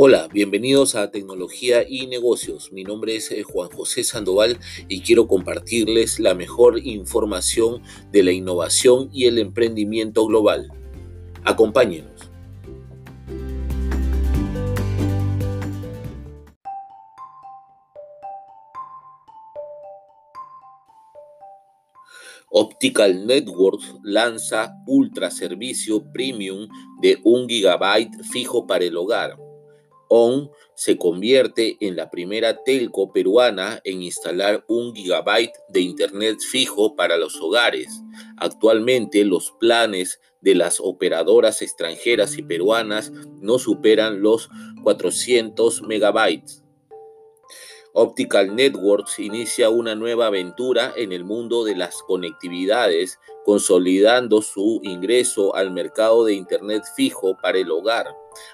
Hola, bienvenidos a Tecnología y Negocios. Mi nombre es eh, Juan José Sandoval y quiero compartirles la mejor información de la innovación y el emprendimiento global. Acompáñenos. Optical Networks lanza Ultra Servicio Premium de 1 GB fijo para el hogar ON se convierte en la primera telco peruana en instalar un gigabyte de internet fijo para los hogares. Actualmente los planes de las operadoras extranjeras y peruanas no superan los 400 megabytes. Optical Networks inicia una nueva aventura en el mundo de las conectividades, consolidando su ingreso al mercado de Internet fijo para el hogar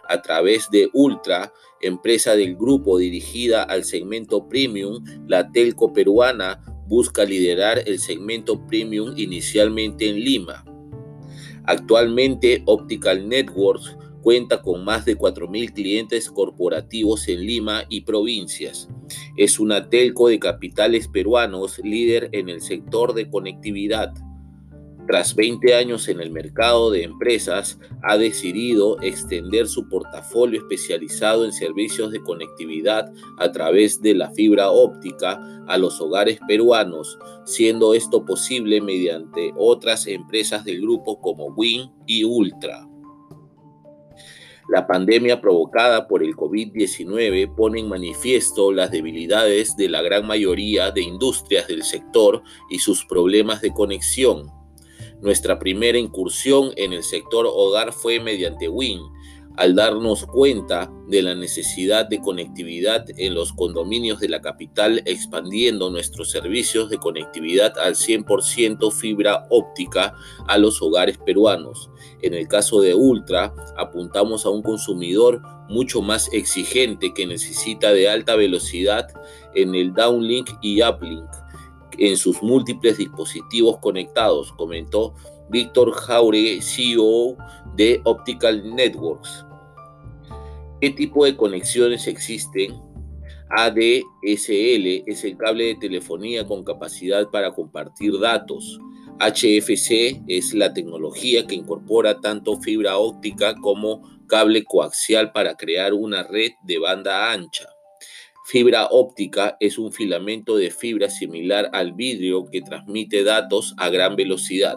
a través de Ultra, empresa del grupo dirigida al segmento premium, la telco peruana busca liderar el segmento premium inicialmente en Lima. Actualmente Optical Networks cuenta con más de 4.000 clientes corporativos en Lima y provincias. Es una telco de capitales peruanos líder en el sector de conectividad. Tras 20 años en el mercado de empresas, ha decidido extender su portafolio especializado en servicios de conectividad a través de la fibra óptica a los hogares peruanos, siendo esto posible mediante otras empresas del grupo como Win y Ultra. La pandemia provocada por el COVID-19 pone en manifiesto las debilidades de la gran mayoría de industrias del sector y sus problemas de conexión. Nuestra primera incursión en el sector hogar fue mediante WIN, al darnos cuenta de la necesidad de conectividad en los condominios de la capital, expandiendo nuestros servicios de conectividad al 100% fibra óptica a los hogares peruanos. En el caso de Ultra, apuntamos a un consumidor mucho más exigente que necesita de alta velocidad en el downlink y uplink en sus múltiples dispositivos conectados, comentó Víctor Jauregui, CEO de Optical Networks. ¿Qué tipo de conexiones existen? ADSL es el cable de telefonía con capacidad para compartir datos. HFC es la tecnología que incorpora tanto fibra óptica como cable coaxial para crear una red de banda ancha. Fibra óptica es un filamento de fibra similar al vidrio que transmite datos a gran velocidad.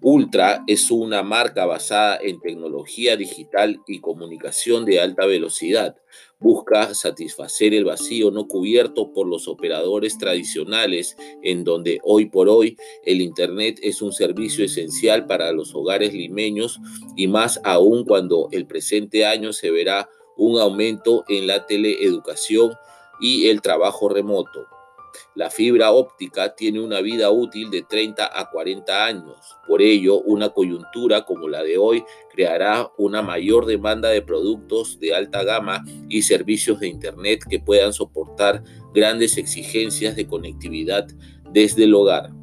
Ultra es una marca basada en tecnología digital y comunicación de alta velocidad. Busca satisfacer el vacío no cubierto por los operadores tradicionales, en donde hoy por hoy el Internet es un servicio esencial para los hogares limeños y más aún cuando el presente año se verá un aumento en la teleeducación y el trabajo remoto. La fibra óptica tiene una vida útil de 30 a 40 años. Por ello, una coyuntura como la de hoy creará una mayor demanda de productos de alta gama y servicios de Internet que puedan soportar grandes exigencias de conectividad desde el hogar.